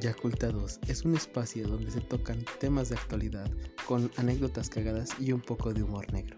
Yacultados es un espacio donde se tocan temas de actualidad con anécdotas cagadas y un poco de humor negro.